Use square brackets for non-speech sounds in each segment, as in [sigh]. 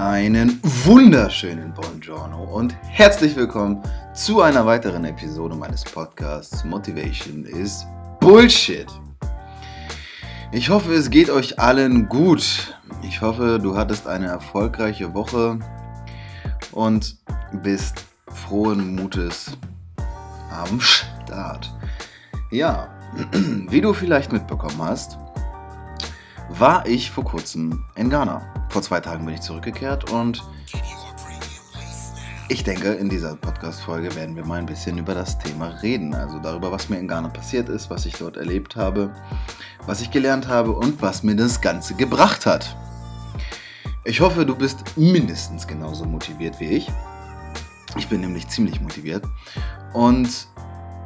Einen wunderschönen Buongiorno und herzlich willkommen zu einer weiteren Episode meines Podcasts Motivation is Bullshit. Ich hoffe, es geht euch allen gut. Ich hoffe, du hattest eine erfolgreiche Woche und bist frohen Mutes am Start. Ja, [clears throat] wie du vielleicht mitbekommen hast, war ich vor kurzem in Ghana. Vor zwei Tagen bin ich zurückgekehrt und ich denke, in dieser Podcast-Folge werden wir mal ein bisschen über das Thema reden. Also darüber, was mir in Ghana passiert ist, was ich dort erlebt habe, was ich gelernt habe und was mir das Ganze gebracht hat. Ich hoffe, du bist mindestens genauso motiviert wie ich. Ich bin nämlich ziemlich motiviert und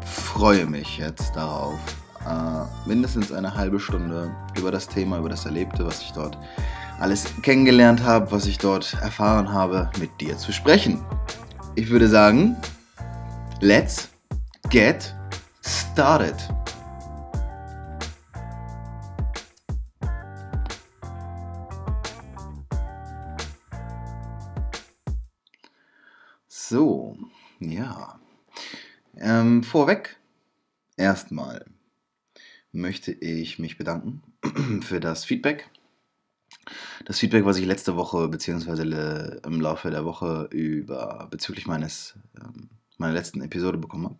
freue mich jetzt darauf, äh, mindestens eine halbe Stunde über das Thema, über das Erlebte, was ich dort alles kennengelernt habe, was ich dort erfahren habe, mit dir zu sprechen. Ich würde sagen, let's get started. So, ja. Ähm, vorweg, erstmal möchte ich mich bedanken [clears throat] für das Feedback. Das Feedback, was ich letzte Woche beziehungsweise im Laufe der Woche über bezüglich meines ähm, meiner letzten Episode bekommen habe.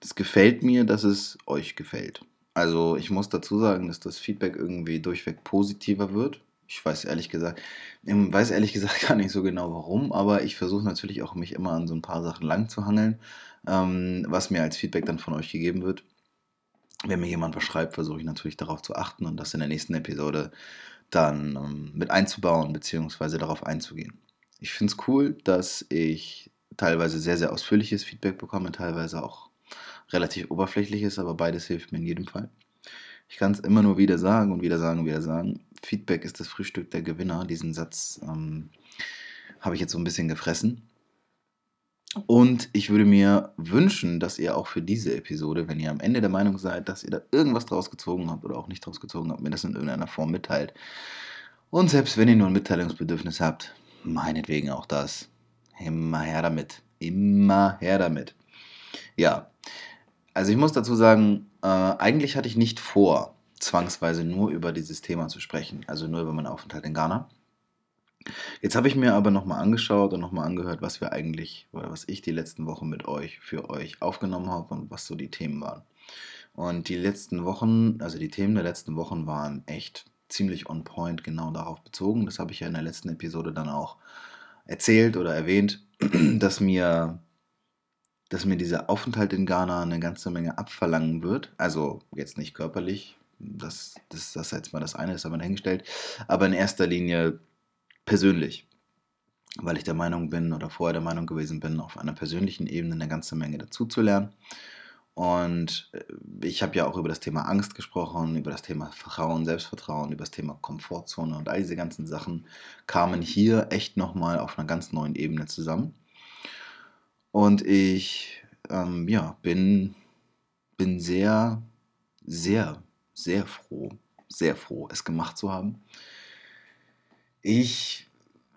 Das gefällt mir, dass es euch gefällt. Also ich muss dazu sagen, dass das Feedback irgendwie durchweg positiver wird. Ich weiß ehrlich gesagt, ich weiß ehrlich gesagt [laughs] gar nicht so genau warum, aber ich versuche natürlich auch mich immer an so ein paar Sachen lang zu hangeln, ähm, was mir als Feedback dann von euch gegeben wird wenn mir jemand was schreibt, versuche ich natürlich darauf zu achten und das in der nächsten Episode dann ähm, mit einzubauen bzw. darauf einzugehen. Ich finde es cool, dass ich teilweise sehr, sehr ausführliches Feedback bekomme, teilweise auch relativ oberflächliches, aber beides hilft mir in jedem Fall. Ich kann es immer nur wieder sagen und wieder sagen und wieder sagen. Feedback ist das Frühstück der Gewinner. Diesen Satz ähm, habe ich jetzt so ein bisschen gefressen. Und ich würde mir wünschen, dass ihr auch für diese Episode, wenn ihr am Ende der Meinung seid, dass ihr da irgendwas draus gezogen habt oder auch nicht draus gezogen habt, mir das in irgendeiner Form mitteilt. Und selbst wenn ihr nur ein Mitteilungsbedürfnis habt, meinetwegen auch das. Immer her damit. Immer her damit. Ja, also ich muss dazu sagen, äh, eigentlich hatte ich nicht vor, zwangsweise nur über dieses Thema zu sprechen, also nur über meinen Aufenthalt in Ghana. Jetzt habe ich mir aber nochmal angeschaut und nochmal angehört, was wir eigentlich oder was ich die letzten Wochen mit euch für euch aufgenommen habe und was so die Themen waren. Und die letzten Wochen, also die Themen der letzten Wochen waren echt ziemlich on point genau darauf bezogen. Das habe ich ja in der letzten Episode dann auch erzählt oder erwähnt, [clears throat] dass mir, dass mir dieser Aufenthalt in Ghana eine ganze Menge abverlangen wird. Also jetzt nicht körperlich, das, das, das jetzt mal das eine ist aber dahingestellt, aber in erster Linie persönlich, weil ich der Meinung bin oder vorher der Meinung gewesen bin, auf einer persönlichen Ebene eine ganze Menge dazu zu lernen. Und äh, ich habe ja auch über das Thema Angst gesprochen, über das Thema Vertrauen, Selbstvertrauen, über das Thema Komfortzone und all diese ganzen Sachen kamen hier echt nochmal auf einer ganz neuen Ebene zusammen. Und ich ähm, ja, bin, bin sehr, sehr, sehr froh, sehr froh, es gemacht zu haben. Ich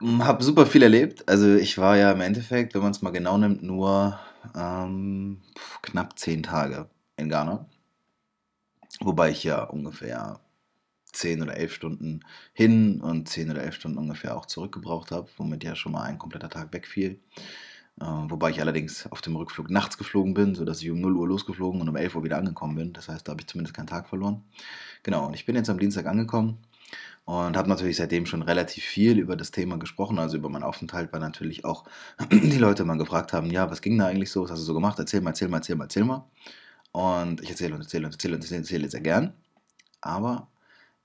habe super viel erlebt. Also ich war ja im Endeffekt, wenn man es mal genau nimmt, nur ähm, knapp zehn Tage in Ghana. Wobei ich ja ungefähr zehn oder elf Stunden hin und zehn oder elf Stunden ungefähr auch zurückgebraucht habe, womit ja schon mal ein kompletter Tag wegfiel. Äh, wobei ich allerdings auf dem Rückflug nachts geflogen bin, sodass ich um 0 Uhr losgeflogen und um 11 Uhr wieder angekommen bin. Das heißt, da habe ich zumindest keinen Tag verloren. Genau, und ich bin jetzt am Dienstag angekommen und habe natürlich seitdem schon relativ viel über das Thema gesprochen, also über meinen Aufenthalt, weil natürlich auch [clears throat] die Leute mal gefragt haben, ja, was ging da eigentlich so, was hast du so gemacht, erzähl mal, erzähl mal, erzähl mal, erzähl mal. Und ich erzähle und erzähle und erzähle und erzähle, erzähle sehr gern. Aber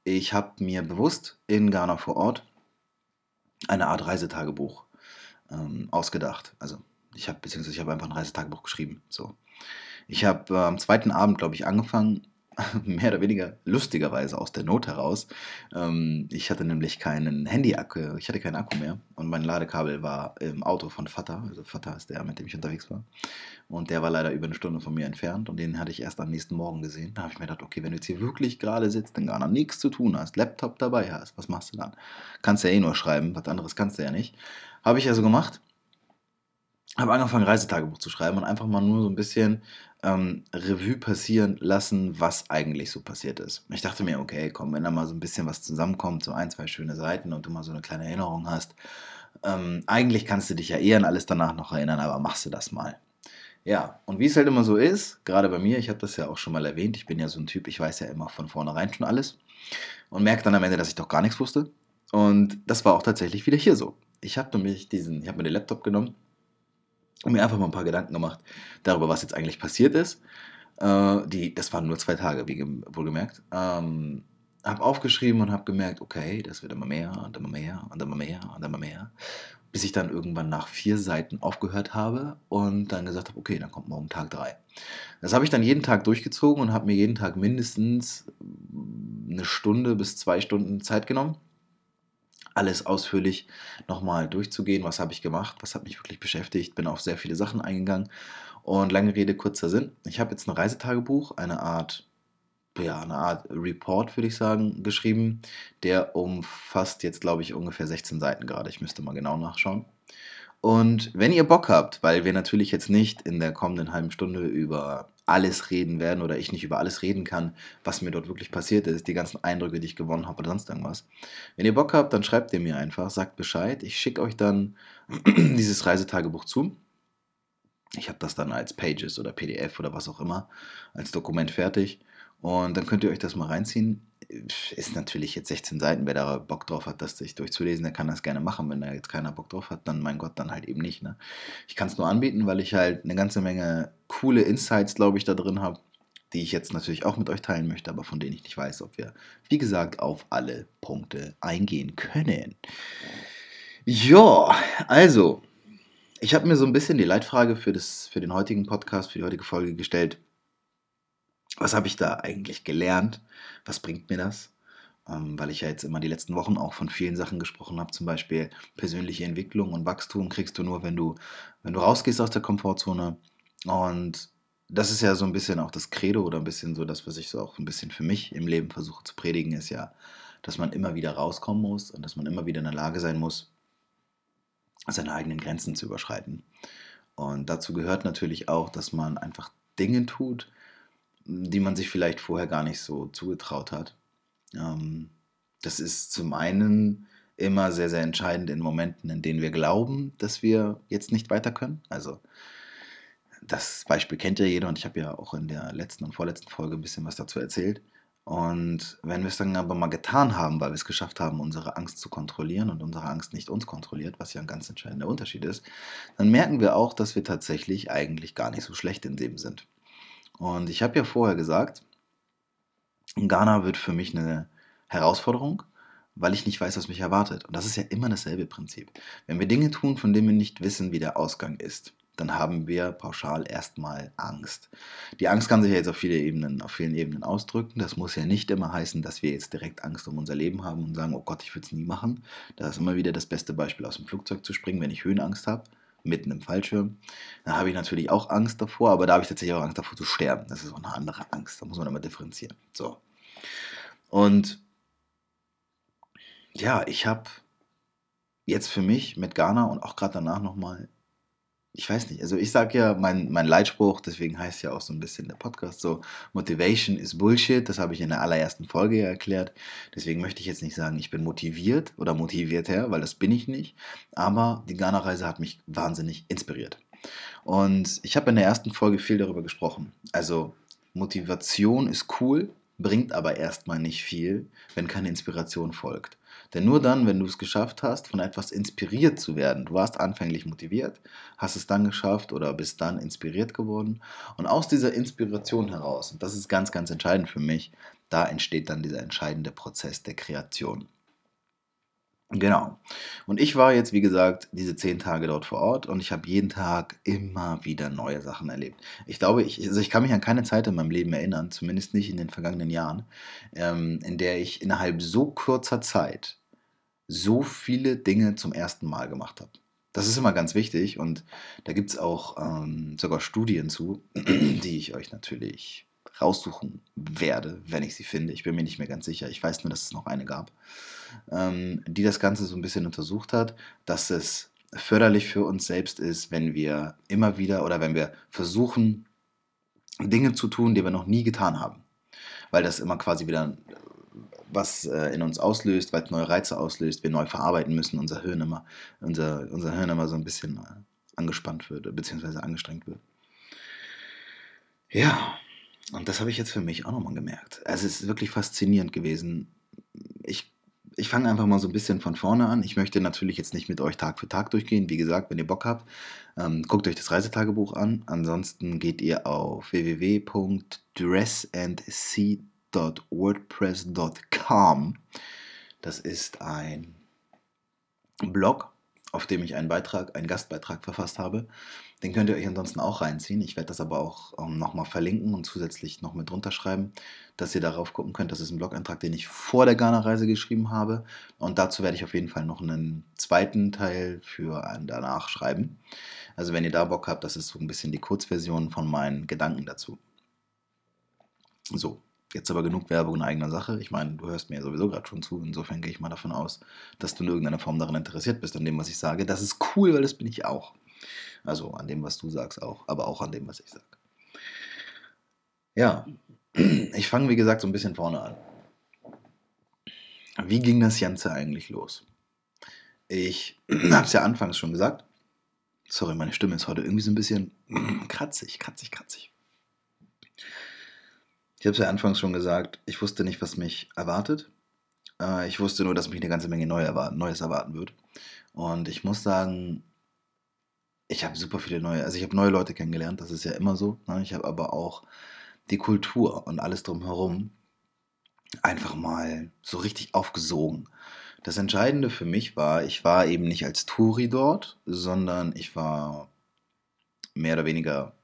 ich habe mir bewusst in Ghana vor Ort eine Art Reisetagebuch ähm, ausgedacht. Also ich habe, beziehungsweise ich habe einfach ein Reisetagebuch geschrieben. So. Ich habe äh, am zweiten Abend, glaube ich, angefangen, [laughs] mehr oder weniger lustigerweise aus der Not heraus. Ähm, ich hatte nämlich keinen Handy-Akku, ich hatte keinen Akku mehr und mein Ladekabel war im Auto von Vater, also Vater ist der, mit dem ich unterwegs war. Und der war leider über eine Stunde von mir entfernt und den hatte ich erst am nächsten Morgen gesehen. Da habe ich mir gedacht, okay, wenn du jetzt hier wirklich gerade sitzt, in Ghana nichts zu tun hast, Laptop dabei hast, was machst du dann? Kannst ja eh nur schreiben, was anderes kannst du ja nicht. Habe ich also gemacht habe angefangen, Reisetagebuch zu schreiben und einfach mal nur so ein bisschen ähm, Revue passieren lassen, was eigentlich so passiert ist. Ich dachte mir, okay, komm, wenn da mal so ein bisschen was zusammenkommt, so ein, zwei schöne Seiten und du mal so eine kleine Erinnerung hast, ähm, eigentlich kannst du dich ja eher an alles danach noch erinnern, aber machst du das mal. Ja, und wie es halt immer so ist, gerade bei mir, ich habe das ja auch schon mal erwähnt, ich bin ja so ein Typ, ich weiß ja immer von vornherein schon alles und merke dann am Ende, dass ich doch gar nichts wusste. Und das war auch tatsächlich wieder hier so. Ich habe nämlich diesen, ich habe mir den Laptop genommen und mir einfach mal ein paar Gedanken gemacht darüber, was jetzt eigentlich passiert ist. Äh, die, das waren nur zwei Tage, wie wohlgemerkt. Ähm, habe aufgeschrieben und habe gemerkt, okay, das wird immer mehr und immer mehr und immer mehr und immer mehr. Bis ich dann irgendwann nach vier Seiten aufgehört habe und dann gesagt habe, okay, dann kommt morgen Tag drei. Das habe ich dann jeden Tag durchgezogen und habe mir jeden Tag mindestens eine Stunde bis zwei Stunden Zeit genommen alles ausführlich nochmal durchzugehen. Was habe ich gemacht? Was hat mich wirklich beschäftigt? Bin auf sehr viele Sachen eingegangen. Und lange Rede, kurzer Sinn. Ich habe jetzt ein Reisetagebuch, eine Art, ja, eine Art Report, würde ich sagen, geschrieben. Der umfasst jetzt, glaube ich, ungefähr 16 Seiten gerade. Ich müsste mal genau nachschauen. Und wenn ihr Bock habt, weil wir natürlich jetzt nicht in der kommenden halben Stunde über alles reden werden oder ich nicht über alles reden kann, was mir dort wirklich passiert ist, die ganzen Eindrücke, die ich gewonnen habe oder sonst irgendwas. Wenn ihr Bock habt, dann schreibt ihr mir einfach, sagt Bescheid. Ich schicke euch dann [clears throat] dieses Reisetagebuch zu. Ich habe das dann als Pages oder PDF oder was auch immer als Dokument fertig. Und dann könnt ihr euch das mal reinziehen. Ist natürlich jetzt 16 Seiten. Wer da Bock drauf hat, das sich durchzulesen, der kann das gerne machen. Wenn da jetzt keiner Bock drauf hat, dann mein Gott, dann halt eben nicht. Ne? Ich kann es nur anbieten, weil ich halt eine ganze Menge coole Insights, glaube ich, da drin habe, die ich jetzt natürlich auch mit euch teilen möchte, aber von denen ich nicht weiß, ob wir, wie gesagt, auf alle Punkte eingehen können. Ja, also, ich habe mir so ein bisschen die Leitfrage für, das, für den heutigen Podcast, für die heutige Folge gestellt was habe ich da eigentlich gelernt? Was bringt mir das? Ähm, weil ich ja jetzt immer die letzten Wochen auch von vielen Sachen gesprochen habe, zum Beispiel persönliche Entwicklung und Wachstum kriegst du nur, wenn du, wenn du rausgehst aus der Komfortzone. Und das ist ja so ein bisschen auch das Credo oder ein bisschen so das, was ich so auch ein bisschen für mich im Leben versuche zu predigen, ist ja, dass man immer wieder rauskommen muss und dass man immer wieder in der Lage sein muss, seine eigenen Grenzen zu überschreiten. Und dazu gehört natürlich auch, dass man einfach Dinge tut, die man sich vielleicht vorher gar nicht so zugetraut hat. Ähm, das ist zum einen immer sehr, sehr entscheidend in Momenten, in denen wir glauben, dass wir jetzt nicht weiter können. Also das Beispiel kennt ja jeder und ich habe ja auch in der letzten und vorletzten Folge ein bisschen was dazu erzählt. Und wenn wir es dann aber mal getan haben, weil wir es geschafft haben, unsere Angst zu kontrollieren und unsere Angst nicht uns kontrolliert, was ja ein ganz entscheidender Unterschied ist, dann merken wir auch, dass wir tatsächlich eigentlich gar nicht so schlecht in dem sind. Und ich habe ja vorher gesagt, Ghana wird für mich eine Herausforderung, weil ich nicht weiß, was mich erwartet. Und das ist ja immer dasselbe Prinzip. Wenn wir Dinge tun, von denen wir nicht wissen, wie der Ausgang ist, dann haben wir pauschal erstmal Angst. Die Angst kann sich ja jetzt auf, viele Ebenen, auf vielen Ebenen ausdrücken. Das muss ja nicht immer heißen, dass wir jetzt direkt Angst um unser Leben haben und sagen, oh Gott, ich würde es nie machen. Da ist immer wieder das beste Beispiel, aus dem Flugzeug zu springen, wenn ich Höhenangst habe mitten im Fallschirm. Da habe ich natürlich auch Angst davor, aber da habe ich tatsächlich auch Angst davor zu sterben. Das ist auch eine andere Angst. Da muss man immer differenzieren. So. Und ja, ich habe jetzt für mich mit Ghana und auch gerade danach nochmal ich weiß nicht, also ich sage ja, mein, mein Leitspruch, deswegen heißt ja auch so ein bisschen der Podcast so, Motivation is Bullshit, das habe ich in der allerersten Folge ja erklärt. Deswegen möchte ich jetzt nicht sagen, ich bin motiviert oder motiviert her, weil das bin ich nicht. Aber die Ghana-Reise hat mich wahnsinnig inspiriert. Und ich habe in der ersten Folge viel darüber gesprochen. Also Motivation ist cool, bringt aber erstmal nicht viel, wenn keine Inspiration folgt. Denn nur dann, wenn du es geschafft hast, von etwas inspiriert zu werden, du warst anfänglich motiviert, hast es dann geschafft oder bist dann inspiriert geworden. Und aus dieser Inspiration heraus, und das ist ganz, ganz entscheidend für mich, da entsteht dann dieser entscheidende Prozess der Kreation. Genau. Und ich war jetzt, wie gesagt, diese zehn Tage dort vor Ort und ich habe jeden Tag immer wieder neue Sachen erlebt. Ich glaube, ich, also ich kann mich an keine Zeit in meinem Leben erinnern, zumindest nicht in den vergangenen Jahren, ähm, in der ich innerhalb so kurzer Zeit so viele Dinge zum ersten Mal gemacht habe. Das ist immer ganz wichtig und da gibt es auch ähm, sogar Studien zu, [clears throat] die ich euch natürlich raussuchen werde, wenn ich sie finde. Ich bin mir nicht mehr ganz sicher. Ich weiß nur, dass es noch eine gab, ähm, die das Ganze so ein bisschen untersucht hat, dass es förderlich für uns selbst ist, wenn wir immer wieder oder wenn wir versuchen, Dinge zu tun, die wir noch nie getan haben. Weil das immer quasi wieder was äh, in uns auslöst, weil es neue Reize auslöst, wir neu verarbeiten müssen, unser Hirn immer, unser, unser Hirn immer so ein bisschen äh, angespannt wird, beziehungsweise angestrengt wird. Ja, und das habe ich jetzt für mich auch nochmal gemerkt. Also es ist wirklich faszinierend gewesen. Ich, ich fange einfach mal so ein bisschen von vorne an. Ich möchte natürlich jetzt nicht mit euch Tag für Tag durchgehen. Wie gesagt, wenn ihr Bock habt, ähm, guckt euch das Reisetagebuch an. Ansonsten geht ihr auf www.dressandsea.wordpress.com. Das ist ein Blog, auf dem ich einen Beitrag, einen Gastbeitrag verfasst habe. Den könnt ihr euch ansonsten auch reinziehen. Ich werde das aber auch ähm, nochmal verlinken und zusätzlich noch mit drunter schreiben, dass ihr darauf gucken könnt. Das ist ein Blog-Eintrag, den ich vor der Ghana-Reise geschrieben habe. Und dazu werde ich auf jeden Fall noch einen zweiten Teil für einen danach schreiben. Also wenn ihr da Bock habt, das ist so ein bisschen die Kurzversion von meinen Gedanken dazu. So, Jetzt aber genug Werbung in eigener Sache. Ich meine, du hörst mir sowieso gerade schon zu. Insofern gehe ich mal davon aus, dass du in irgendeiner Form daran interessiert bist, an dem, was ich sage. Das ist cool, weil das bin ich auch. Also an dem, was du sagst auch, aber auch an dem, was ich sage. Ja, ich fange wie gesagt so ein bisschen vorne an. Wie ging das Ganze eigentlich los? Ich [clears throat] habe es ja anfangs schon gesagt. Sorry, meine Stimme ist heute irgendwie so ein bisschen [clears throat] kratzig, kratzig, kratzig. Ich habe es ja anfangs schon gesagt, ich wusste nicht, was mich erwartet. Äh, ich wusste nur, dass mich eine ganze Menge Neues erwarten wird. Und ich muss sagen, ich habe super viele neue, also ich habe neue Leute kennengelernt, das ist ja immer so. Ne? Ich habe aber auch die Kultur und alles drumherum einfach mal so richtig aufgesogen. Das Entscheidende für mich war, ich war eben nicht als Touri dort, sondern ich war mehr oder weniger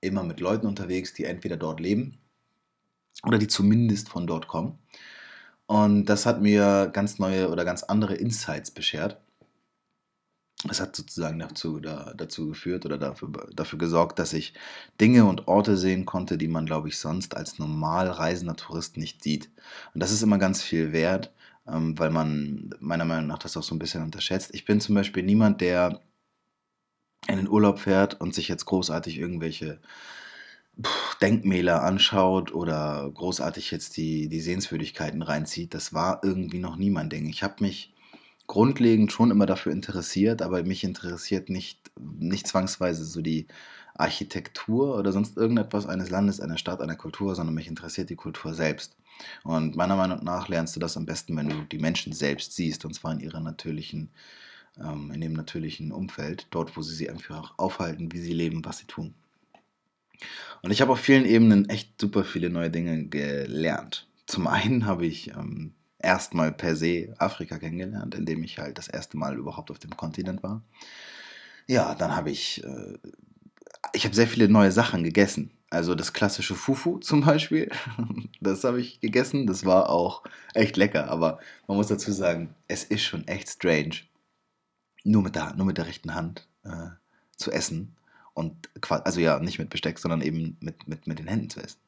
immer mit Leuten unterwegs, die entweder dort leben oder die zumindest von dort kommen. Und das hat mir ganz neue oder ganz andere Insights beschert. Das hat sozusagen dazu, da, dazu geführt oder dafür, dafür gesorgt, dass ich Dinge und Orte sehen konnte, die man, glaube ich, sonst als normal reisender Tourist nicht sieht. Und das ist immer ganz viel wert, ähm, weil man meiner Meinung nach das auch so ein bisschen unterschätzt. Ich bin zum Beispiel niemand, der in den Urlaub fährt und sich jetzt großartig irgendwelche Denkmäler anschaut oder großartig jetzt die, die Sehenswürdigkeiten reinzieht, das war irgendwie noch nie mein Ding. Ich habe mich grundlegend schon immer dafür interessiert, aber mich interessiert nicht, nicht zwangsweise so die Architektur oder sonst irgendetwas eines Landes, einer Stadt, einer Kultur, sondern mich interessiert die Kultur selbst. Und meiner Meinung nach lernst du das am besten, wenn du die Menschen selbst siehst, und zwar in ihrer natürlichen, ähm, in dem natürlichen Umfeld, dort, wo sie sich einfach aufhalten, wie sie leben, was sie tun. Und ich habe auf vielen Ebenen echt super viele neue Dinge gelernt. Zum einen habe ich ähm, erstmal per se Afrika kennengelernt, indem ich halt das erste Mal überhaupt auf dem Kontinent war. Ja, dann habe ich, äh, ich habe sehr viele neue Sachen gegessen. Also das klassische Fufu [laughs] zum Beispiel, das habe ich gegessen. Das war auch echt lecker, aber man muss dazu sagen, es ist schon echt strange, nur mit der, nur mit der rechten Hand äh, zu essen und also ja, nicht mit Besteck, sondern eben mit, mit, mit den Händen zu essen.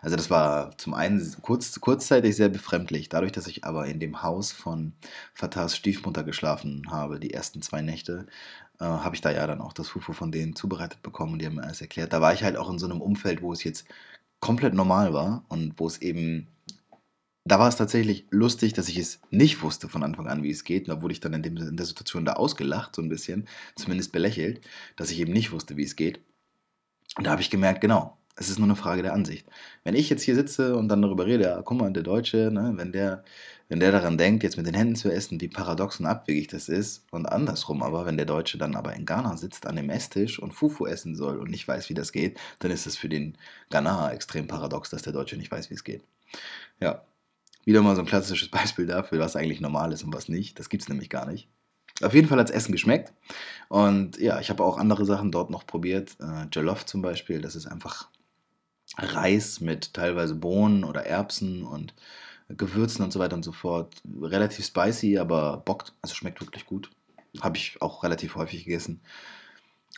Also das war zum einen kurz, kurzzeitig sehr befremdlich, dadurch, dass ich aber in dem Haus von Fatahs Stiefmutter geschlafen habe, die ersten zwei Nächte, äh, habe ich da ja dann auch das Fufu von denen zubereitet bekommen und die haben mir alles erklärt. Da war ich halt auch in so einem Umfeld, wo es jetzt komplett normal war und wo es eben da war es tatsächlich lustig, dass ich es nicht wusste von Anfang an, wie es geht. Da wurde ich dann in, dem, in der Situation da ausgelacht, so ein bisschen, zumindest belächelt, dass ich eben nicht wusste, wie es geht. Und da habe ich gemerkt, genau, es ist nur eine Frage der Ansicht. Wenn ich jetzt hier sitze und dann darüber rede, ja, guck mal, der Deutsche, ne, wenn, der, wenn der daran denkt, jetzt mit den Händen zu essen, wie paradox und abwegig das ist, und andersrum aber, wenn der Deutsche dann aber in Ghana sitzt an dem Esstisch und Fufu essen soll und nicht weiß, wie das geht, dann ist es für den Ghana extrem paradox, dass der Deutsche nicht weiß, wie es geht. Ja, Wieder mal so ein klassisches [laughs] Beispiel dafür, was eigentlich normal ist und was nicht. Das gibt es nämlich gar nicht. Auf jeden Fall hat es Essen geschmeckt. Und ja, ich habe auch andere Sachen dort noch probiert. Äh, Jollof zum Beispiel, das ist einfach Reis mit teilweise Bohnen oder Erbsen und Gewürzen und so weiter und so fort. Relativ spicy, aber bockt, also schmeckt wirklich gut. Habe ich auch relativ häufig gegessen.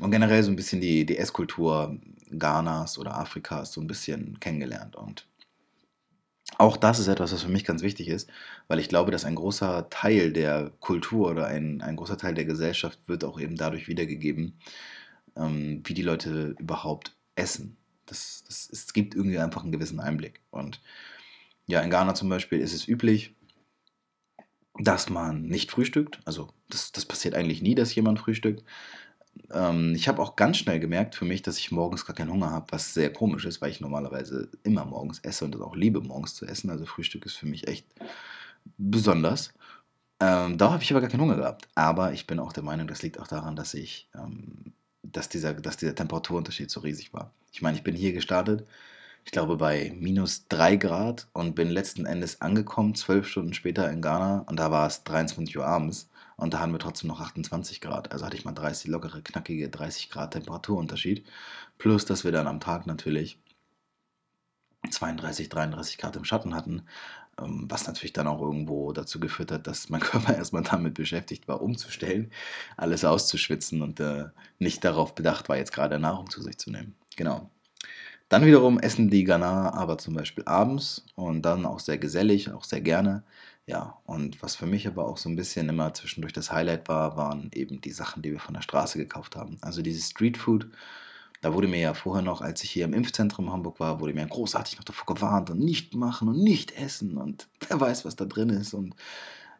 Und generell so ein bisschen die, die Esskultur Ghanas oder Afrikas so ein bisschen kennengelernt. Und auch das ist etwas, was für mich ganz wichtig ist, weil ich glaube, dass ein großer Teil der Kultur oder ein, ein großer Teil der Gesellschaft wird auch eben dadurch wiedergegeben, ähm, wie die Leute überhaupt essen. Das, das, es gibt irgendwie einfach einen gewissen Einblick. Und ja, in Ghana zum Beispiel ist es üblich, dass man nicht frühstückt. Also das, das passiert eigentlich nie, dass jemand frühstückt. Ähm, ich habe auch ganz schnell gemerkt für mich, dass ich morgens gar keinen Hunger habe, was sehr komisch ist, weil ich normalerweise immer morgens esse und das auch liebe, morgens zu essen. Also Frühstück ist für mich echt besonders. Ähm, da habe ich aber gar keinen Hunger gehabt. Aber ich bin auch der Meinung, das liegt auch daran, dass ich, ähm, dass, dieser, dass dieser Temperaturunterschied so riesig war. Ich meine, ich bin hier gestartet ich glaube, bei minus 3 Grad und bin letzten Endes angekommen, zwölf Stunden später in Ghana und da war es 23 Uhr abends und da haben wir trotzdem noch 28 Grad. Also hatte ich mal 30 lockere, knackige 30 Grad Temperaturunterschied. Plus, dass wir dann am Tag natürlich 32, 33 Grad im Schatten hatten, ähm, was natürlich dann auch irgendwo dazu geführt hat, dass mein [laughs] Körper erstmal damit beschäftigt war, umzustellen, alles auszuschwitzen und äh, nicht darauf bedacht war, jetzt gerade Nahrung zu sich zu nehmen. Genau. Dann wiederum essen die Ghana aber zum Beispiel abends und dann auch sehr gesellig, auch sehr gerne. Ja, und was für mich aber auch so ein bisschen immer zwischendurch das Highlight war, waren eben die Sachen, die wir von der Straße gekauft haben. Also dieses Streetfood. Da wurde mir ja vorher noch, als ich hier im Impfzentrum Hamburg war, wurde mir großartig noch davor gewarnt und nicht machen und nicht essen und [laughs] wer weiß, was da drin ist. Und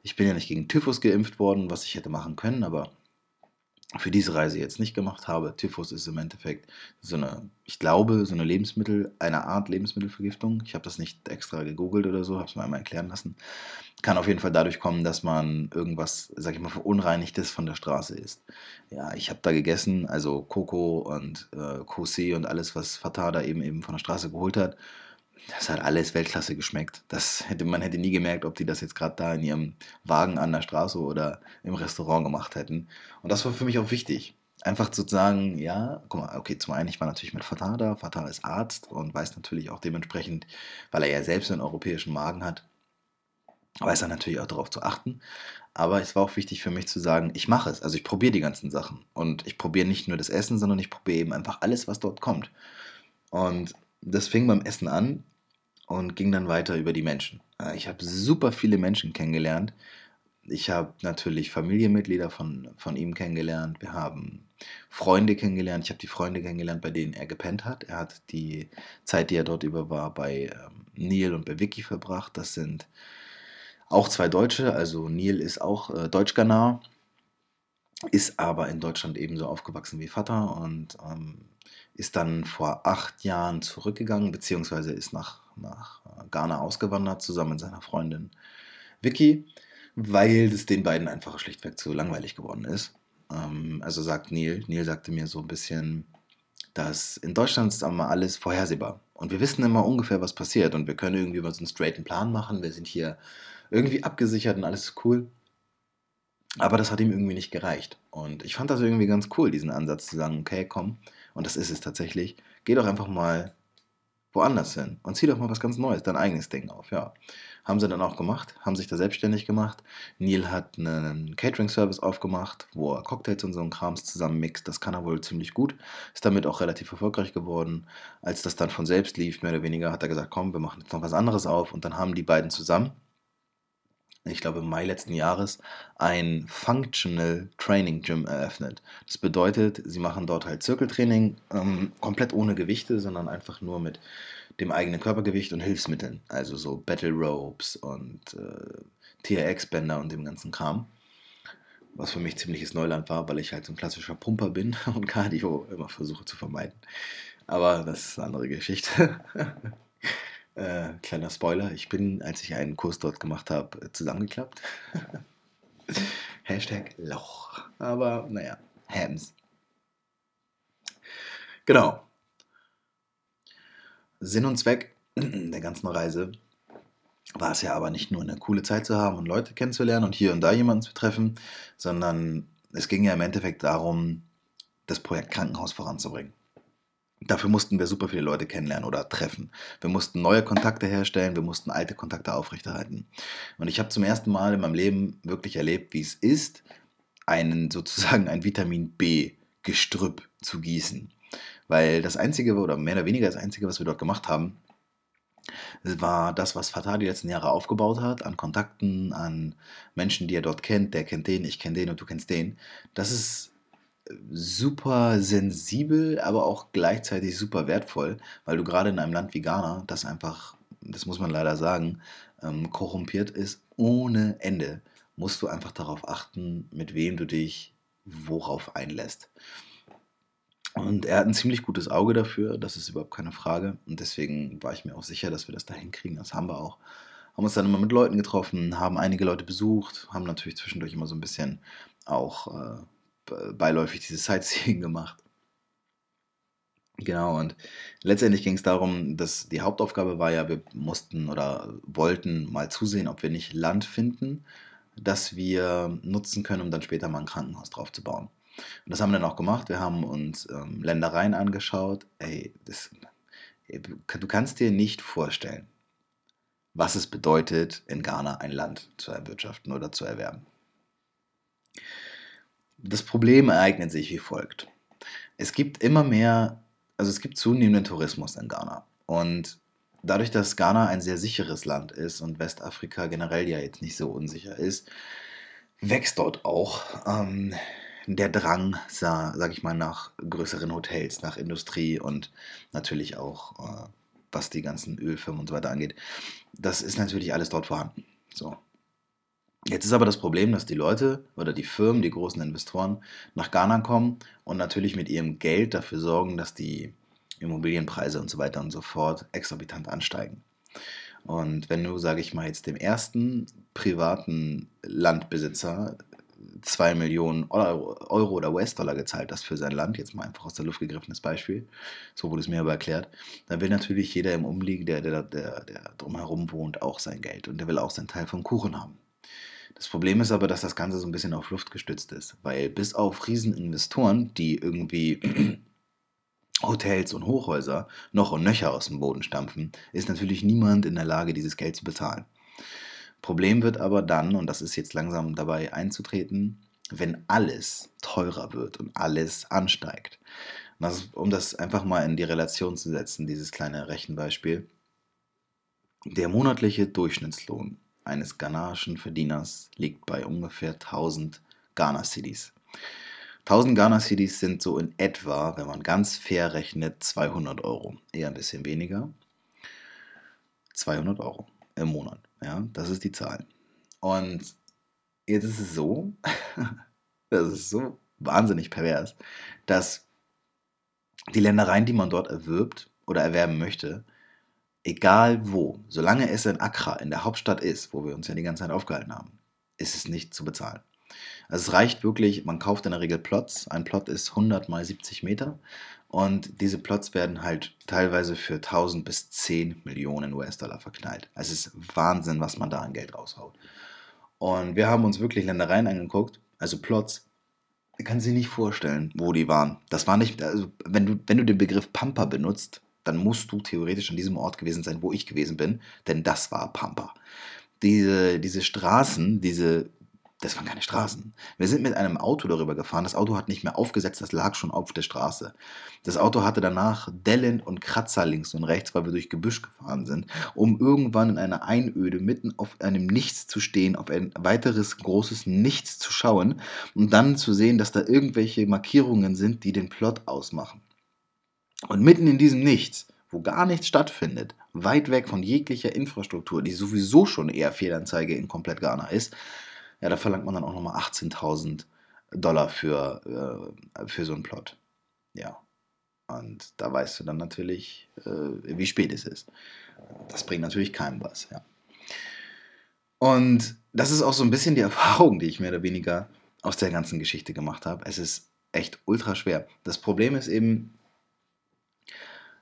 ich bin ja nicht gegen Typhus geimpft worden, was ich hätte machen können, aber für diese Reise jetzt nicht gemacht habe. Typhus ist im Endeffekt so eine, ich glaube, so eine Lebensmittel, eine Art Lebensmittelvergiftung. Ich habe das nicht extra gegoogelt oder so, habe es mir einmal erklären lassen. Kann auf jeden Fall dadurch kommen, dass man irgendwas, sag ich mal, verunreinigtes von der Straße isst. Ja, ich habe da gegessen, also Coco und äh, Kosé und alles, was Fatah da eben eben von der Straße geholt hat. Das hat alles Weltklasse geschmeckt. Das hätte, man hätte nie gemerkt, ob die das jetzt gerade da in ihrem Wagen an der Straße oder im Restaurant gemacht hätten. Und das war für mich auch wichtig. Einfach zu sagen, ja, guck mal, okay, zum einen, ich war natürlich mit Fatah da. Fatah ist Arzt und weiß natürlich auch dementsprechend, weil er ja selbst einen europäischen Magen hat, weiß er natürlich auch darauf zu achten. Aber es war auch wichtig für mich zu sagen, ich mache es. Also ich probiere die ganzen Sachen. Und ich probiere nicht nur das Essen, sondern ich probiere eben einfach alles, was dort kommt. Und das fing beim Essen an und ging dann weiter über die Menschen. Äh, ich habe super viele Menschen kennengelernt. Ich habe natürlich Familienmitglieder von, von ihm kennengelernt. Wir haben Freunde kennengelernt. Ich habe die Freunde kennengelernt, bei denen er gepennt hat. Er hat die Zeit, die er dort über war, bei ähm, Neil und bei Vicky verbracht. Das sind auch zwei Deutsche. Also Neil ist auch äh, Deutsch-Ghana, ist aber in Deutschland ebenso aufgewachsen wie Vater und ähm, ist dann vor acht Jahren zurückgegangen, beziehungsweise ist nach, nach äh, Ghana ausgewandert, zusammen mit seiner Freundin Vicky, weil es den beiden einfach schlichtweg zu langweilig geworden ist. Ähm, also sagt Neil, Neil sagte mir so ein bisschen, dass in Deutschland ist immer alles vorhersehbar. Und wir wissen immer ungefähr, was passiert. Und wir können irgendwie mal so einen straighten Plan machen. Wir sind hier irgendwie abgesichert und alles ist cool. Aber das hat ihm irgendwie nicht gereicht. Und ich fand das irgendwie ganz cool, diesen Ansatz zu sagen, okay, komm, und das ist es tatsächlich, geh doch einfach mal woanders hin und zieh doch mal was ganz Neues, dein eigenes Ding auf, ja. Haben sie dann auch gemacht, haben sich da selbstständig gemacht. Neil hat einen Catering-Service aufgemacht, wo er Cocktails und so einen Krams zusammen mixt. Das kann er wohl ziemlich gut. Ist damit auch relativ erfolgreich geworden. Als das dann von selbst lief, mehr oder weniger, hat er gesagt, komm, wir machen jetzt noch was anderes auf. Und dann haben die beiden zusammen ich glaube im Mai letzten Jahres, ein Functional Training Gym eröffnet. Das bedeutet, sie machen dort halt Zirkeltraining, ähm, komplett ohne Gewichte, sondern einfach nur mit dem eigenen Körpergewicht und Hilfsmitteln. Also so Battle Ropes und äh, TRX-Bänder und dem ganzen Kram. Was für mich ziemliches Neuland war, weil ich halt so ein klassischer Pumper bin [laughs] und Cardio immer versuche zu vermeiden. Aber das ist eine andere Geschichte. [laughs] Äh, kleiner Spoiler, ich bin, als ich einen Kurs dort gemacht habe, zusammengeklappt. [laughs] Hashtag Loch. Aber naja, Hams. Genau. Sinn und Zweck [clears throat] der ganzen Reise war es ja aber nicht nur eine coole Zeit zu haben und Leute kennenzulernen und hier und da jemanden zu treffen, sondern es ging ja im Endeffekt darum, das Projekt Krankenhaus voranzubringen. Dafür mussten wir super viele Leute kennenlernen oder treffen. Wir mussten neue Kontakte herstellen, wir mussten alte Kontakte aufrechterhalten. Und ich habe zum ersten Mal in meinem Leben wirklich erlebt, wie es ist, einen sozusagen ein Vitamin B Gestrüpp zu gießen. Weil das Einzige oder mehr oder weniger das Einzige, was wir dort gemacht haben, war das, was Fatah die letzten Jahre aufgebaut hat, an Kontakten, an Menschen, die er dort kennt. Der kennt den, ich kenne den und du kennst den. Das ist super sensibel, aber auch gleichzeitig super wertvoll, weil du gerade in einem Land wie Ghana, das einfach, das muss man leider sagen, ähm, korrumpiert ist ohne Ende, musst du einfach darauf achten, mit wem du dich worauf einlässt. Und er hat ein ziemlich gutes Auge dafür, das ist überhaupt keine Frage. Und deswegen war ich mir auch sicher, dass wir das da hinkriegen. Das haben wir auch. Haben uns dann immer mit Leuten getroffen, haben einige Leute besucht, haben natürlich zwischendurch immer so ein bisschen auch äh, beiläufig dieses Sightseeing gemacht. Genau, und letztendlich ging es darum, dass die Hauptaufgabe war ja, wir mussten oder wollten mal zusehen, ob wir nicht Land finden, das wir nutzen können, um dann später mal ein Krankenhaus drauf zu bauen. Und das haben wir dann auch gemacht. Wir haben uns ähm, Ländereien angeschaut. Ey, das, du kannst dir nicht vorstellen, was es bedeutet, in Ghana ein Land zu erwirtschaften oder zu erwerben. Das Problem ereignet sich wie folgt. Es gibt immer mehr, also es gibt zunehmenden Tourismus in Ghana. Und dadurch, dass Ghana ein sehr sicheres Land ist und Westafrika generell ja jetzt nicht so unsicher ist, wächst dort auch ähm, der Drang, sag ich mal, nach größeren Hotels, nach Industrie und natürlich auch, äh, was die ganzen Ölfirmen und so weiter angeht. Das ist natürlich alles dort vorhanden. So. Jetzt ist aber das Problem, dass die Leute oder die Firmen, die großen Investoren nach Ghana kommen und natürlich mit ihrem Geld dafür sorgen, dass die Immobilienpreise und so weiter und so fort exorbitant ansteigen. Und wenn du, sage ich mal, jetzt dem ersten privaten Landbesitzer 2 Millionen Euro oder US-Dollar gezahlt hast für sein Land, jetzt mal einfach aus der Luft gegriffenes Beispiel, so wurde es mir aber erklärt, dann will natürlich jeder im Umliegen, der, der, der, der drumherum wohnt, auch sein Geld und der will auch seinen Teil vom Kuchen haben. Das Problem ist aber, dass das Ganze so ein bisschen auf Luft gestützt ist, weil bis auf Rieseninvestoren, die irgendwie [clears throat] Hotels und Hochhäuser noch und nöcher aus dem Boden stampfen, ist natürlich niemand in der Lage, dieses Geld zu bezahlen. Problem wird aber dann, und das ist jetzt langsam dabei einzutreten, wenn alles teurer wird und alles ansteigt. Das, um das einfach mal in die Relation zu setzen, dieses kleine Rechenbeispiel. Der monatliche Durchschnittslohn eines ghanaischen Verdieners liegt bei ungefähr 1000 Ghana-Cities. 1000 Ghana-Cities sind so in etwa, wenn man ganz fair rechnet, 200 Euro. Eher ein bisschen weniger. 200 Euro im Monat. Ja, das ist die Zahl. Und jetzt ist es so, [laughs] das ist so wahnsinnig pervers, dass die Ländereien, die man dort erwirbt oder erwerben möchte, egal wo, solange es in Accra, in der Hauptstadt ist, wo wir uns ja die ganze Zeit aufgehalten haben, ist es nicht zu bezahlen. Also es reicht wirklich, man kauft in der Regel Plots. Ein Plot ist 100 mal 70 Meter und diese Plots werden halt teilweise für 1000 bis 10 Millionen US-Dollar verknallt. Es ist Wahnsinn, was man da an Geld raushaut. Und wir haben uns wirklich Ländereien angeguckt, also Plots. Ich kann sich nicht vorstellen, wo die waren. Das war nicht, also wenn du, wenn du den Begriff Pampa benutzt, dann musst du theoretisch an diesem Ort gewesen sein, wo ich gewesen bin, denn das war Pampa. Diese, diese Straßen, diese das waren keine Straßen. Wir sind mit einem Auto darüber gefahren. Das Auto hat nicht mehr aufgesetzt, das lag schon auf der Straße. Das Auto hatte danach Dellen und Kratzer links und rechts, weil wir durch Gebüsch gefahren sind, um irgendwann in einer Einöde mitten auf einem Nichts zu stehen, auf ein weiteres großes Nichts zu schauen und dann zu sehen, dass da irgendwelche Markierungen sind, die den Plot ausmachen. Und mitten in diesem Nichts, wo gar nichts stattfindet, weit weg von jeglicher Infrastruktur, die sowieso schon eher Fehlanzeige in komplett Ghana ist, ja, da verlangt man dann auch nochmal 18.000 Dollar für, äh, für so einen Plot. Ja. Und da weißt du dann natürlich, äh, wie spät es ist. Das bringt natürlich keinem was, ja. Und das ist auch so ein bisschen die Erfahrung, die ich mehr oder weniger aus der ganzen Geschichte gemacht habe. Es ist echt ultra schwer. Das Problem ist eben,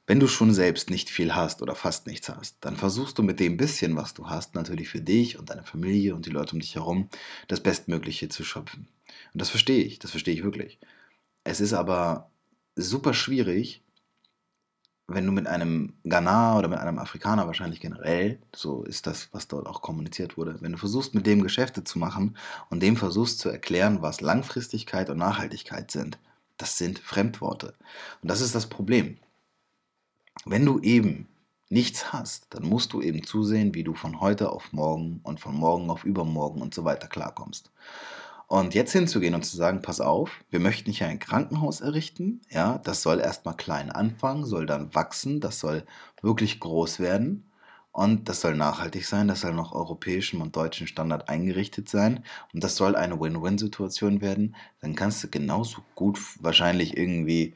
wenn du schon selbst nicht viel hast oder fast nichts hast, dann versuchst du mit dem bisschen, was du hast, natürlich für dich und deine Familie und die Leute um dich herum das Bestmögliche zu schöpfen. Und das verstehe ich, das verstehe ich wirklich. Es ist aber super schwierig, wenn du mit einem Ghana oder mit einem Afrikaner wahrscheinlich generell, so ist das, was dort auch kommuniziert wurde, wenn du versuchst, mit dem Geschäfte zu machen und dem versuchst zu erklären, was Langfristigkeit und Nachhaltigkeit sind, das sind Fremdworte. Und das ist das Problem. Wenn du eben nichts hast, dann musst du eben zusehen, wie du von heute auf morgen und von morgen auf übermorgen und so weiter klarkommst. Und jetzt hinzugehen und zu sagen, pass auf, wir möchten hier ein Krankenhaus errichten, ja, das soll erstmal klein anfangen, soll dann wachsen, das soll wirklich groß werden und das soll nachhaltig sein, das soll nach europäischem und deutschem Standard eingerichtet sein und das soll eine Win-Win-Situation werden, dann kannst du genauso gut wahrscheinlich irgendwie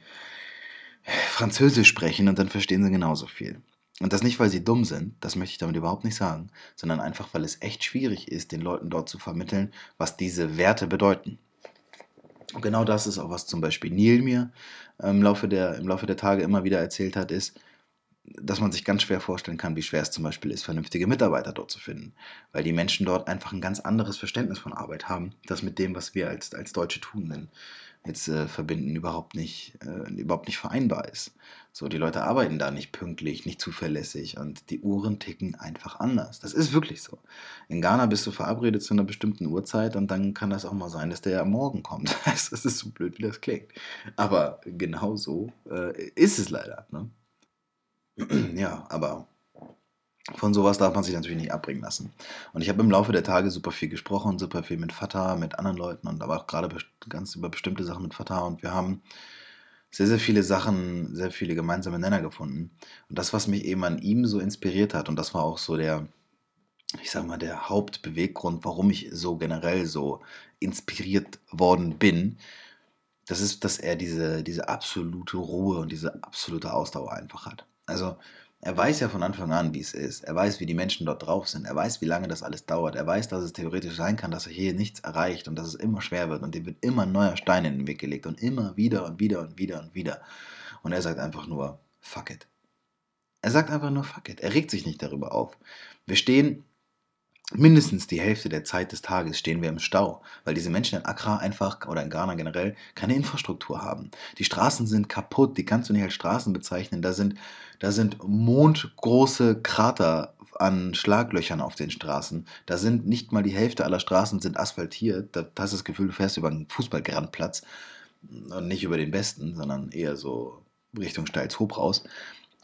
Französisch sprechen und dann verstehen sie genauso viel. Und das nicht, weil sie dumm sind, das möchte ich damit überhaupt nicht sagen, sondern einfach, weil es echt schwierig ist, den Leuten dort zu vermitteln, was diese Werte bedeuten. Und genau das ist auch, was zum Beispiel Neil mir im Laufe, der, im Laufe der Tage immer wieder erzählt hat, ist, dass man sich ganz schwer vorstellen kann, wie schwer es zum Beispiel ist, vernünftige Mitarbeiter dort zu finden. Weil die Menschen dort einfach ein ganz anderes Verständnis von Arbeit haben, das mit dem, was wir als, als Deutsche tun. Denn jetzt äh, verbinden, überhaupt nicht, äh, überhaupt nicht vereinbar ist. So, die Leute arbeiten da nicht pünktlich, nicht zuverlässig und die Uhren ticken einfach anders. Das ist wirklich so. In Ghana bist du verabredet zu einer bestimmten Uhrzeit und dann kann das auch mal sein, dass der ja morgen kommt. [laughs] Das ist so blöd, wie das klingt. Aber genau so äh, ist es leider. Ne? [clears throat] ja, aber von sowas darf man sich natürlich nicht abbringen lassen. Und ich habe im Laufe der Tage super viel gesprochen, super viel mit Fatah, mit anderen Leuten und aber auch gerade ganz über bestimmte Sachen mit Fatah und wir haben sehr, sehr viele Sachen, sehr viele gemeinsame Nenner gefunden. Und das, was mich eben an ihm so inspiriert hat, und das war auch so der, ich sag mal, der Hauptbeweggrund, warum ich so generell so inspiriert worden bin, das ist, dass er diese, diese absolute Ruhe und diese absolute Ausdauer einfach hat. Also er weiß ja von Anfang an, wie es ist. Er weiß, wie die Menschen dort drauf sind. Er weiß, wie lange das alles dauert. Er weiß, dass es theoretisch sein kann, dass er hier nichts erreicht und dass es immer schwer wird und dem wird immer ein neuer Stein in den Weg gelegt und immer wieder und wieder und wieder und wieder. Und er sagt einfach nur, fuck it. Er sagt einfach nur, fuck it. Er regt sich nicht darüber auf. Wir stehen mindestens die Hälfte der Zeit des Tages stehen wir im Stau, weil diese Menschen in Accra einfach oder in Ghana generell keine Infrastruktur haben. Die Straßen sind kaputt, die kannst du nicht als Straßen bezeichnen. Da sind, da sind mondgroße Krater an Schlaglöchern auf den Straßen. Da sind nicht mal die Hälfte aller Straßen sind asphaltiert. Da hast du das Gefühl, du fährst über einen Fußballgrandplatz und nicht über den besten, sondern eher so Richtung Steilshoop raus.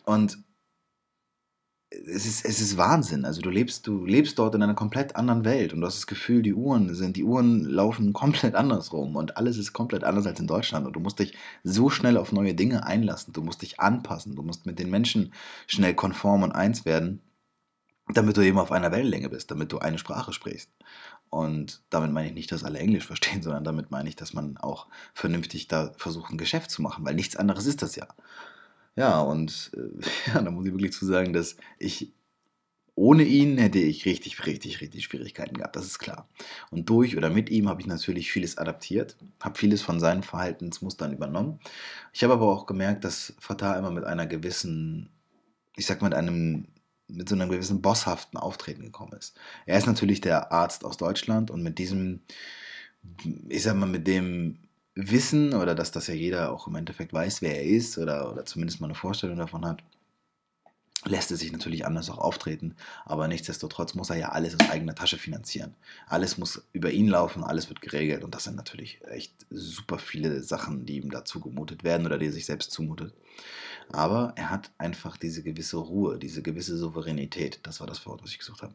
Und es ist, es ist Wahnsinn. Also du lebst, du lebst dort in einer komplett anderen Welt und du hast das Gefühl, die Uhren sind, die Uhren laufen [laughs] komplett andersrum und alles ist komplett anders als in Deutschland und du musst dich so schnell auf neue Dinge einlassen, du musst dich anpassen, du musst mit den Menschen schnell konform und eins werden, damit du eben auf einer Wellenlänge bist, damit du eine Sprache sprichst. Und damit meine ich nicht, dass alle Englisch [laughs] verstehen, sondern damit meine ich, dass man auch vernünftig da versucht, ein Geschäft zu machen, weil nichts anderes ist das ja. Ja, und äh, [laughs] ja, da muss ich wirklich zu sagen, dass ich ohne ihn hätte ich richtig, richtig, richtig Schwierigkeiten gehabt, das ist klar. Und durch oder mit ihm habe ich natürlich vieles adaptiert, habe vieles von seinen Verhaltensmustern übernommen. Ich habe aber auch gemerkt, dass Fatah immer mit einer gewissen, ich sag mal, mit einem mit so einem gewissen bosshaften Auftreten gekommen ist. Er ist natürlich der Arzt aus Deutschland und mit diesem, ich sag mal, mit dem wissen oder dass das ja jeder auch im Endeffekt weiß, wer er ist oder, oder zumindest mal eine Vorstellung davon hat, lässt er sich natürlich anders auch auftreten. Aber nichtsdestotrotz muss er ja alles aus eigener Tasche finanzieren. Alles muss über ihn laufen, alles wird geregelt und das sind natürlich echt super viele Sachen, die ihm dazu gemutet werden oder die er sich selbst zumutet. Aber er hat einfach diese gewisse Ruhe, diese gewisse Souveränität. Das war das Wort, was ich gesucht habe.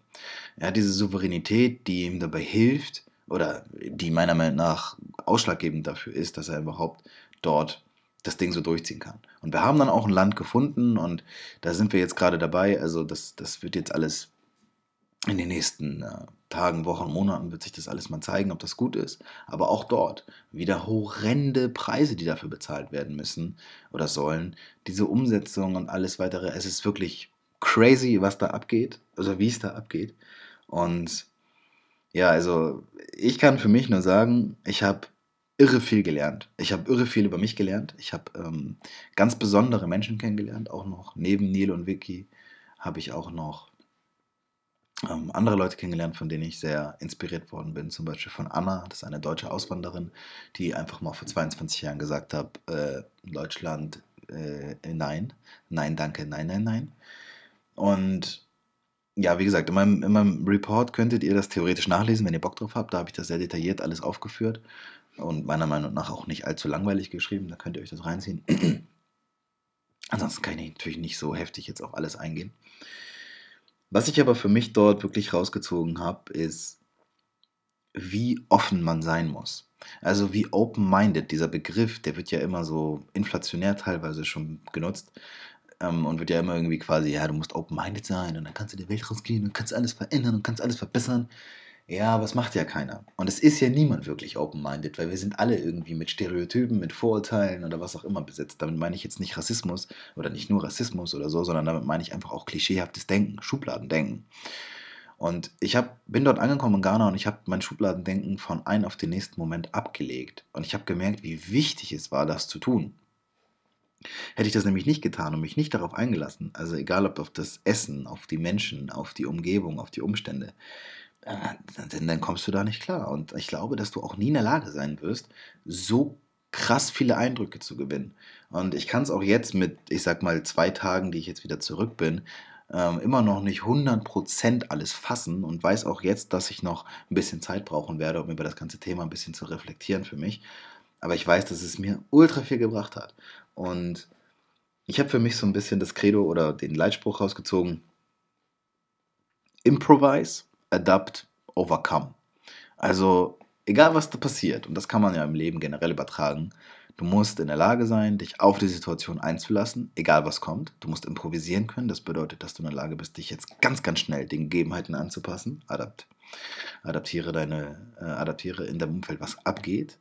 Er hat diese Souveränität, die ihm dabei hilft, oder die meiner Meinung nach ausschlaggebend dafür ist, dass er überhaupt dort das Ding so durchziehen kann. Und wir haben dann auch ein Land gefunden und da sind wir jetzt gerade dabei. Also das, das wird jetzt alles in den nächsten äh, Tagen, Wochen, Monaten wird sich das alles mal zeigen, ob das gut ist. Aber auch dort wieder horrende Preise, die dafür bezahlt werden müssen oder sollen. Diese Umsetzung und alles weitere. Es ist wirklich crazy, was da abgeht, also wie es da abgeht. Und ja, also ich kann für mich nur sagen, ich habe irre viel gelernt. Ich habe irre viel über mich gelernt. Ich habe ähm, ganz besondere Menschen kennengelernt, auch noch neben Neil und Vicky habe ich auch noch ähm, andere Leute kennengelernt, von denen ich sehr inspiriert worden bin. Zum Beispiel von Anna, das ist eine deutsche Auswanderin, die einfach mal vor 22 Jahren gesagt hat, äh, Deutschland, äh, nein, nein, danke, nein, nein, nein. Und ja, wie gesagt, in meinem, in meinem Report könntet ihr das theoretisch nachlesen, wenn ihr Bock drauf habt. Da habe ich das sehr detailliert alles aufgeführt und meiner Meinung nach auch nicht allzu langweilig geschrieben. Da könnt ihr euch das reinziehen. [clears throat] Ansonsten kann ich natürlich nicht so heftig jetzt auf alles eingehen. Was ich aber für mich dort wirklich rausgezogen habe, ist, wie offen man sein muss. Also wie open-minded, dieser Begriff, der wird ja immer so inflationär teilweise schon genutzt ähm, und wird ja immer irgendwie quasi, ja, du musst open-minded sein und dann kannst du die Welt rausgehen und kannst alles verändern und kannst alles verbessern. Ja, aber es macht ja keiner. Und es ist ja niemand wirklich open-minded, weil wir sind alle irgendwie mit Stereotypen, mit Vorurteilen oder was auch immer besetzt. Damit meine ich jetzt nicht Rassismus oder nicht nur Rassismus oder so, sondern damit meine ich einfach auch klischeehaftes Denken, Schubladendenken. Und ich hab, bin dort angekommen in Ghana und ich habe mein Schubladendenken von einem auf den nächsten Moment abgelegt. Und ich habe gemerkt, wie wichtig es war, das zu tun. Hätte ich das nämlich nicht getan und mich nicht darauf eingelassen, also egal ob auf das Essen, auf die Menschen, auf die Umgebung, auf die Umstände, äh, dann, dann kommst du da nicht klar. Und ich glaube, dass du auch nie in der Lage sein wirst, so krass viele Eindrücke zu gewinnen. Und ich kann es auch jetzt mit, ich sag mal, zwei Tagen, die ich jetzt wieder zurück bin, ähm, immer noch nicht 100% alles fassen und weiß auch jetzt, dass ich noch ein bisschen Zeit brauchen werde, um über das ganze Thema ein bisschen zu reflektieren für mich. Aber ich weiß, dass es mir ultra viel gebracht hat. Und ich habe für mich so ein bisschen das Credo oder den Leitspruch rausgezogen. Improvise, adapt, overcome. Also egal was da passiert, und das kann man ja im Leben generell übertragen, du musst in der Lage sein, dich auf die Situation einzulassen, egal was kommt. Du musst improvisieren können, das bedeutet, dass du in der Lage bist, dich jetzt ganz, ganz schnell den Gegebenheiten anzupassen. Adapt, adaptiere deine, äh, adaptiere in deinem Umfeld, was abgeht.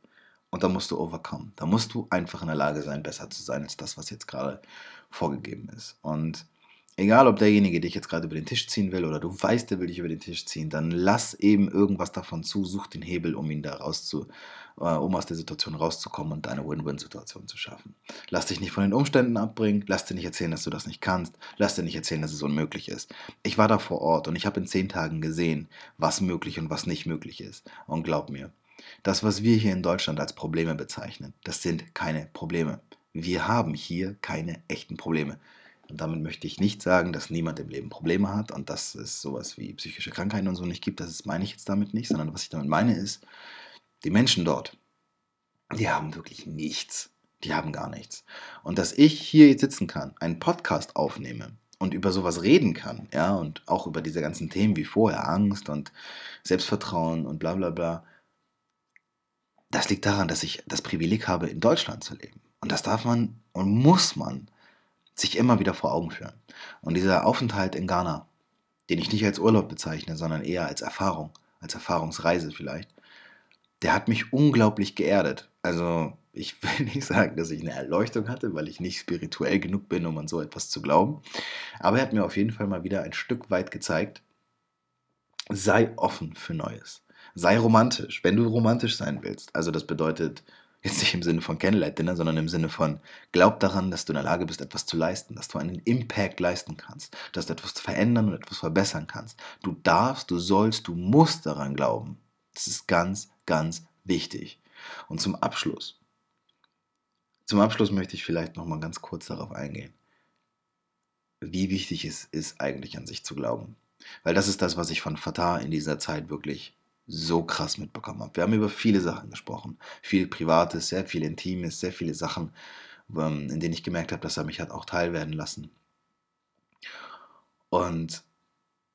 Und da musst du overcome. Da musst du einfach in der Lage sein, besser zu sein als das, was jetzt gerade vorgegeben ist. Und egal ob derjenige dich jetzt gerade über den Tisch ziehen will oder du weißt, der will dich über den Tisch ziehen, dann lass eben irgendwas davon zu, such den Hebel, um ihn da rauszu, äh, um aus der Situation rauszukommen und eine Win-Win-Situation zu schaffen. Lass dich nicht von den Umständen abbringen, lass dir nicht erzählen, dass du das nicht kannst, lass dir nicht erzählen, dass es unmöglich ist. Ich war da vor Ort und ich habe in zehn Tagen gesehen, was möglich und was nicht möglich ist. Und glaub mir, das, was wir hier in Deutschland als Probleme bezeichnen, das sind keine Probleme. Wir haben hier keine echten Probleme. Und damit möchte ich nicht sagen, dass niemand im Leben Probleme hat und dass es sowas wie psychische Krankheiten und so nicht gibt. Das meine ich jetzt damit nicht, sondern was ich damit meine ist, die Menschen dort, die haben wirklich nichts. Die haben gar nichts. Und dass ich hier jetzt sitzen kann, einen Podcast aufnehme und über sowas reden kann, ja, und auch über diese ganzen Themen wie vorher, Angst und Selbstvertrauen und bla bla bla, das liegt daran, dass ich das Privileg habe, in Deutschland zu leben. Und das darf man und muss man sich immer wieder vor Augen führen. Und dieser Aufenthalt in Ghana, den ich nicht als Urlaub bezeichne, sondern eher als Erfahrung, als Erfahrungsreise vielleicht, der hat mich unglaublich geerdet. Also ich [laughs] will nicht sagen, dass ich eine Erleuchtung hatte, weil ich nicht spirituell genug bin, um an so etwas zu glauben. Aber er hat mir auf jeden Fall mal wieder ein Stück weit gezeigt, sei offen für Neues. Sei romantisch, wenn du romantisch sein willst. Also das bedeutet, Jetzt nicht im Sinne von Candlelight Dinner, sondern im Sinne von, glaub daran, dass du in der Lage bist, etwas zu leisten, dass du einen Impact leisten kannst, dass du etwas verändern und etwas verbessern kannst. Du darfst, du sollst, du musst daran glauben. Das ist ganz, ganz wichtig. Und zum Abschluss, zum Abschluss möchte ich vielleicht nochmal ganz kurz darauf eingehen, wie wichtig es ist, eigentlich an sich zu glauben. Weil das ist das, was ich von Fatah in dieser Zeit wirklich so krass mitbekommen habe. Wir haben über viele Sachen gesprochen. Viel Privates, sehr viel Intimes, sehr viele Sachen, ähm, in denen ich gemerkt habe, dass er mich hat auch teilwerden lassen. Und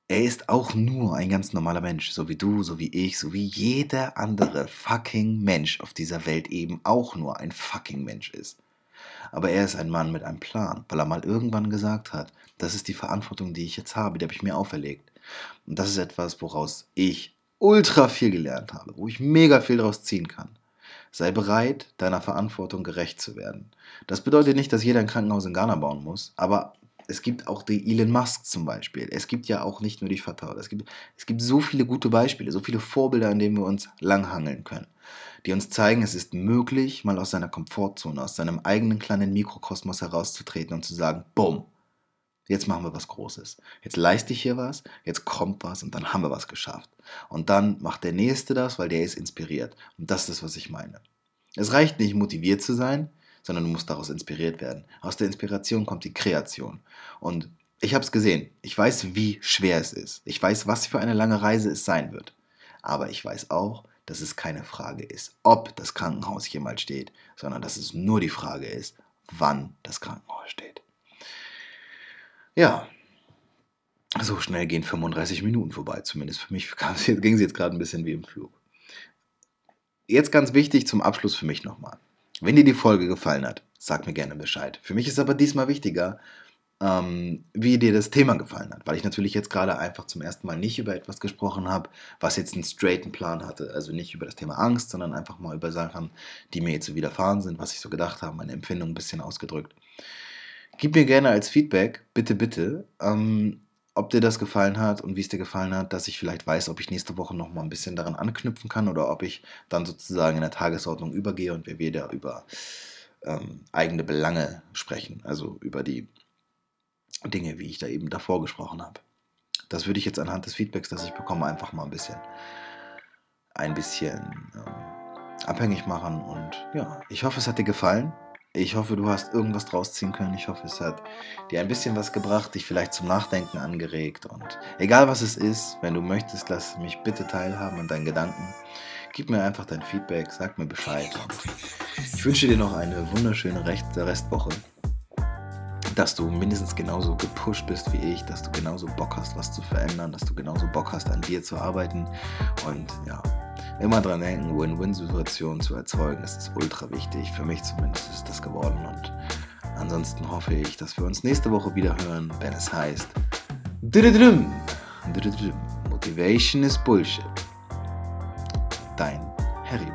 er ist auch nur ein ganz normaler Mensch, so wie du, so wie ich, so wie jeder andere fucking Mensch auf dieser Welt eben auch nur ein fucking Mensch ist. Aber er ist ein Mann mit einem Plan, weil er mal irgendwann gesagt hat, das ist die Verantwortung, die ich jetzt habe, die habe ich mir auferlegt. Und das ist etwas, woraus ich ultra viel gelernt habe, wo ich mega viel daraus ziehen kann. Sei bereit, deiner Verantwortung gerecht zu werden. Das bedeutet nicht, dass jeder ein Krankenhaus in Ghana bauen muss, aber Es gibt auch die Elon Musk zum Beispiel. Es gibt ja auch nicht nur die Fatah. Es gibt, es gibt so viele gute Beispiele, so viele Vorbilder, an denen wir uns langhangeln können, die uns zeigen, es ist möglich, mal aus seiner Komfortzone, aus seinem eigenen kleinen Mikrokosmos herauszutreten und zu sagen, bumm, jetzt machen wir was Großes. Jetzt leiste ich hier was, jetzt kommt was und dann haben wir was geschafft. Und dann macht der Nächste das, weil der ist inspiriert. Und das ist, was ich meine. Es reicht nicht, motiviert zu sein, sondern du musst daraus inspiriert werden. Aus der Inspiration kommt die Kreation. Und ich habe es gesehen. Ich weiß, wie schwer es ist. Ich weiß, was für eine lange Reise es sein wird. Aber ich weiß auch, dass es keine Frage ist, ob das Krankenhaus jemals steht, sondern dass es nur die Frage ist, wann das Krankenhaus steht. Ja, so schnell gehen 35 Minuten vorbei, zumindest für mich [laughs] ging es jetzt gerade ein bisschen wie im Flug. Jetzt ganz wichtig zum Abschluss für mich nochmal. Wenn dir die Folge gefallen hat, sag mir gerne Bescheid. Für mich ist aber diesmal wichtiger, ähm, wie dir das Thema gefallen hat, weil ich natürlich jetzt gerade einfach zum ersten Mal nicht über etwas gesprochen habe, was jetzt einen straighten Plan hatte. Also nicht über das Thema Angst, sondern einfach mal über Sachen, die mir jetzt so widerfahren sind, was ich so gedacht habe, meine Empfindung ein bisschen ausgedrückt. Gib mir gerne als Feedback, bitte, bitte, ähm, ob dir das gefallen hat und wie es dir gefallen hat, dass ich vielleicht weiß, ob ich nächste Woche noch mal ein bisschen daran anknüpfen kann oder ob ich dann sozusagen in der Tagesordnung übergehe und wir wieder über ähm, eigene Belange sprechen, also über die Dinge, wie ich da eben davor gesprochen habe. Das würde ich jetzt anhand des Feedbacks, das ich bekomme, einfach mal ein bisschen, ein bisschen ähm, abhängig machen. Und ja, ich hoffe, es hat dir gefallen. Ich hoffe, du hast irgendwas draus ziehen können. Ich hoffe, es hat dir ein bisschen was gebracht, dich vielleicht zum Nachdenken angeregt. Und egal was es ist, wenn du möchtest, lass mich bitte teilhaben an deinen Gedanken. Gib mir einfach dein Feedback, sag mir Bescheid. Und ich wünsche dir noch eine wunderschöne Restwoche dass du mindestens genauso gepusht bist wie ich, dass du genauso Bock hast, was zu verändern, dass du genauso Bock hast, an dir zu arbeiten und ja, immer dran denken, Win-Win-Situationen zu erzeugen, das ist ultra wichtig. Für mich zumindest ist das geworden und ansonsten hoffe ich, dass wir uns nächste Woche wieder hören, wenn es heißt Motivation is Bullshit. Dein Harry